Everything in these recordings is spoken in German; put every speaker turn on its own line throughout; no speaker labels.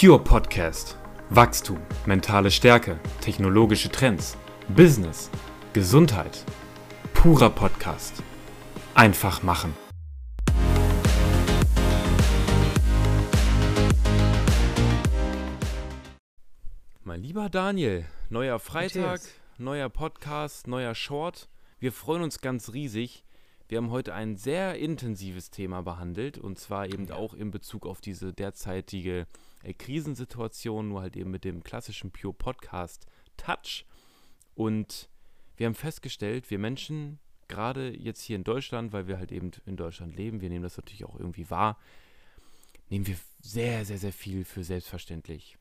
Pure Podcast. Wachstum, mentale Stärke, technologische Trends, Business, Gesundheit. Purer Podcast. Einfach machen. Mein lieber Daniel, neuer Freitag, neuer Podcast, neuer Short. Wir freuen uns ganz riesig. Wir haben heute ein sehr intensives Thema behandelt und zwar eben auch in Bezug auf diese derzeitige äh, Krisensituation, nur halt eben mit dem klassischen Pure Podcast Touch. Und wir haben festgestellt, wir Menschen, gerade jetzt hier in Deutschland, weil wir halt eben in Deutschland leben, wir nehmen das natürlich auch irgendwie wahr, nehmen wir sehr, sehr, sehr viel für selbstverständlich.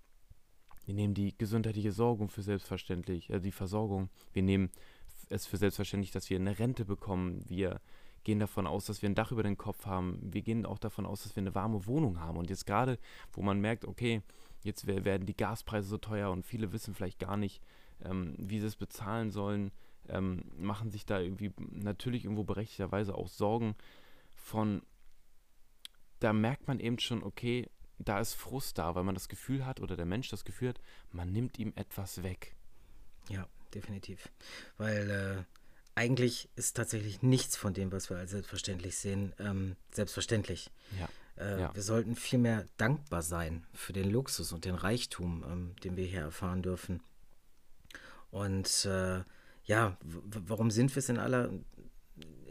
Wir nehmen die gesundheitliche Sorgung für selbstverständlich, äh, die Versorgung. Wir nehmen es für selbstverständlich, dass wir eine Rente bekommen. Wir gehen davon aus, dass wir ein Dach über den Kopf haben. Wir gehen auch davon aus, dass wir eine warme Wohnung haben. Und jetzt gerade, wo man merkt, okay, jetzt wer- werden die Gaspreise so teuer und viele wissen vielleicht gar nicht, ähm, wie sie es bezahlen sollen, ähm, machen sich da irgendwie natürlich irgendwo berechtigterweise auch Sorgen von, da merkt man eben schon, okay, da ist Frust da, weil man das Gefühl hat oder der Mensch das Gefühl hat, man nimmt ihm etwas weg.
Ja, definitiv. Weil äh, eigentlich ist tatsächlich nichts von dem, was wir als selbstverständlich sehen, ähm, selbstverständlich.
Ja.
Äh,
Ja.
Wir sollten vielmehr dankbar sein für den Luxus und den Reichtum, ähm, den wir hier erfahren dürfen. Und äh, ja, warum sind wir es in aller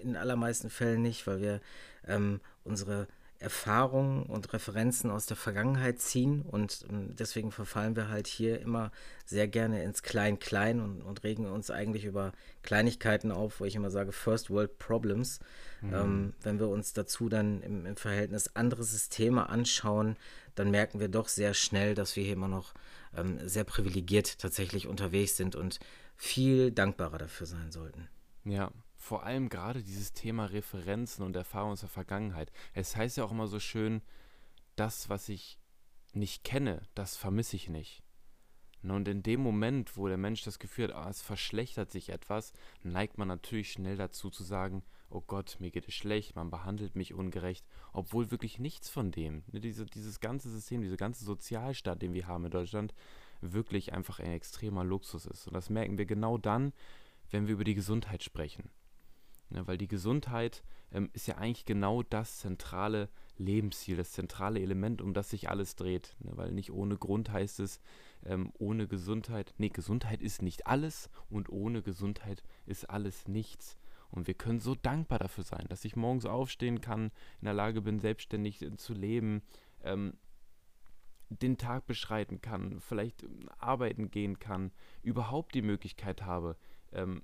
in allermeisten Fällen nicht, weil wir ähm, unsere Erfahrungen und Referenzen aus der Vergangenheit ziehen und ähm, deswegen verfallen wir halt hier immer sehr gerne ins Klein-Klein und, und regen uns eigentlich über Kleinigkeiten auf, wo ich immer sage, First World Problems. Ähm, wenn wir uns dazu dann im, im Verhältnis andere Systeme anschauen, dann merken wir doch sehr schnell, dass wir hier immer noch ähm, sehr privilegiert tatsächlich unterwegs sind und viel dankbarer dafür sein sollten.
Ja, vor allem gerade dieses Thema Referenzen und Erfahrungen aus der Vergangenheit. Es heißt ja auch immer so schön, das, was ich nicht kenne, das vermisse ich nicht. Ne, Und in dem Moment, wo der Mensch das Gefühl hat, ah, es verschlechtert sich etwas, neigt man natürlich schnell dazu zu sagen, oh Gott, mir geht es schlecht, man behandelt mich ungerecht, obwohl wirklich nichts von dem, ne, diese, dieses ganze System, dieser ganze Sozialstaat, den wir haben in Deutschland, wirklich einfach ein extremer Luxus ist. Und das merken wir genau dann, wenn wir über die Gesundheit sprechen. Ne, weil die Gesundheit ähm, ist ja eigentlich genau das zentrale Lebensziel, das zentrale Element, um das sich alles dreht. Ne, weil nicht ohne Grund heißt es, ähm, ohne Gesundheit, nee, Gesundheit ist nicht alles und ohne Gesundheit ist alles nichts. Und wir können so dankbar dafür sein, dass ich morgens aufstehen kann, in der Lage bin, selbstständig äh, zu leben, ähm, den Tag beschreiten kann, vielleicht ähm, arbeiten gehen kann, überhaupt die Möglichkeit habe, ähm,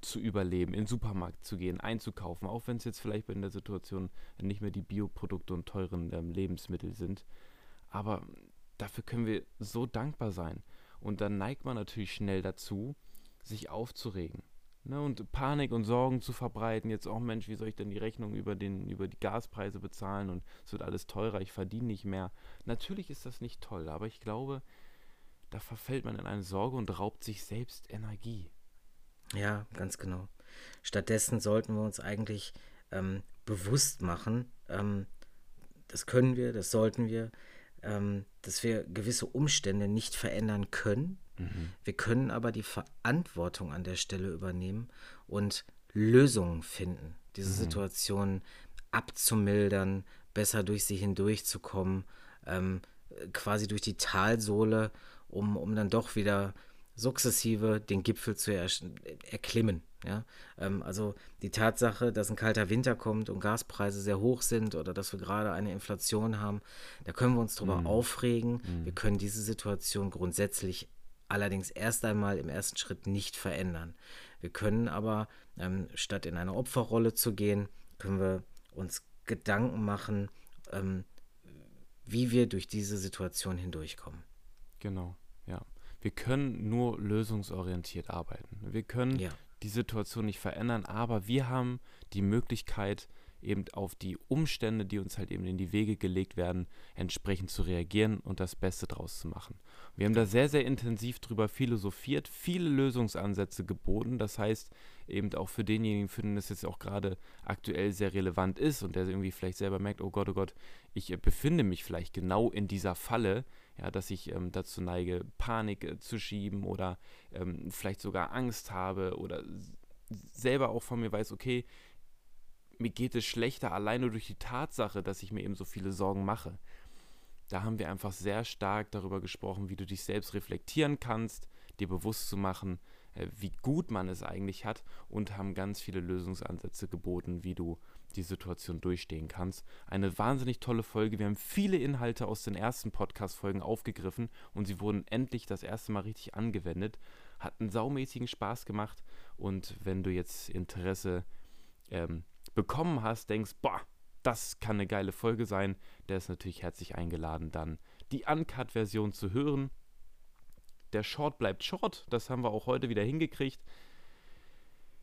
zu überleben, in den Supermarkt zu gehen, einzukaufen, auch wenn es jetzt vielleicht in der Situation nicht mehr die Bioprodukte und teuren ähm, Lebensmittel sind. Aber dafür können wir so dankbar sein. Und dann neigt man natürlich schnell dazu, sich aufzuregen. Ne, und Panik und Sorgen zu verbreiten. Jetzt auch, Mensch, wie soll ich denn die Rechnung über, den, über die Gaspreise bezahlen und es wird alles teurer, ich verdiene nicht mehr. Natürlich ist das nicht toll, aber ich glaube, da verfällt man in eine Sorge und raubt sich selbst Energie.
Ja, ganz genau. Stattdessen sollten wir uns eigentlich ähm, bewusst machen, ähm, das können wir, das sollten wir, ähm, dass wir gewisse Umstände nicht verändern können. Wir können aber die Verantwortung an der Stelle übernehmen und Lösungen finden, diese Situation abzumildern, besser durch sie hindurchzukommen, ähm, quasi durch die Talsohle, um, um dann doch wieder sukzessive den Gipfel zu er erklimmen. Ja? Ähm, also die Tatsache, dass ein kalter Winter kommt und Gaspreise sehr hoch sind oder dass wir gerade eine Inflation haben, da können wir uns drüber aufregen. Wir können diese Situation grundsätzlich allerdings erst einmal im ersten Schritt nicht verändern. Wir können aber, ähm, statt in eine Opferrolle zu gehen, können wir uns Gedanken machen, ähm, wie wir durch diese Situation hindurchkommen.
Genau. Wir können nur lösungsorientiert arbeiten. Wir können
Ja.
die Situation nicht verändern, aber wir haben die Möglichkeit, eben auf die Umstände, die uns halt eben in die Wege gelegt werden, entsprechend zu reagieren und das Beste draus zu machen. Wir haben da sehr, sehr intensiv drüber philosophiert, viele Lösungsansätze geboten. Das heißt, eben auch für denjenigen, für den das jetzt auch gerade aktuell sehr relevant ist und der irgendwie vielleicht selber merkt, oh Gott, oh Gott, ich äh, befinde mich vielleicht genau in dieser Falle, ja, dass ich ähm, dazu neige, Panik äh, zu schieben oder ähm, vielleicht sogar Angst habe oder selber auch von mir weiß, okay, mir geht es schlechter alleine durch die Tatsache, dass ich mir eben so viele Sorgen mache. Da haben wir einfach sehr stark darüber gesprochen, wie du dich selbst reflektieren kannst, dir bewusst zu machen, äh, wie gut man es eigentlich hat und haben ganz viele Lösungsansätze geboten, wie du die Situation durchstehen kannst. Eine wahnsinnig tolle Folge. Wir haben viele Inhalte aus den ersten Podcast-Folgen aufgegriffen und sie wurden endlich das erste Mal richtig angewendet. Hat einen saumäßigen Spaß gemacht und wenn du jetzt Interesse ähm, bekommen hast, denkst, boah, das kann eine geile Folge sein, der ist natürlich herzlich eingeladen, dann die Uncut-Version zu hören. Der Short bleibt Short, das haben wir auch heute wieder hingekriegt.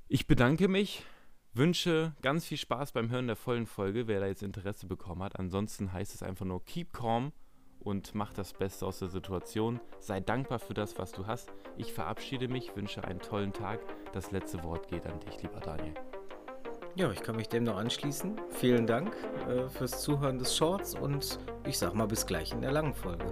Ich bedanke mich, wünsche ganz viel Spaß beim Hören der vollen Folge, wer da jetzt Interesse bekommen hat. Ansonsten heißt es einfach nur keep calm und mach das Beste aus der Situation. Sei dankbar für das, was du hast. Ich verabschiede mich, wünsche einen tollen Tag. Das letzte Wort geht an dich, lieber Daniel.
Ja, ich kann mich dem noch anschließen. Vielen Dank äh, fürs Zuhören des Shorts und ich sag mal bis gleich in der langen Folge.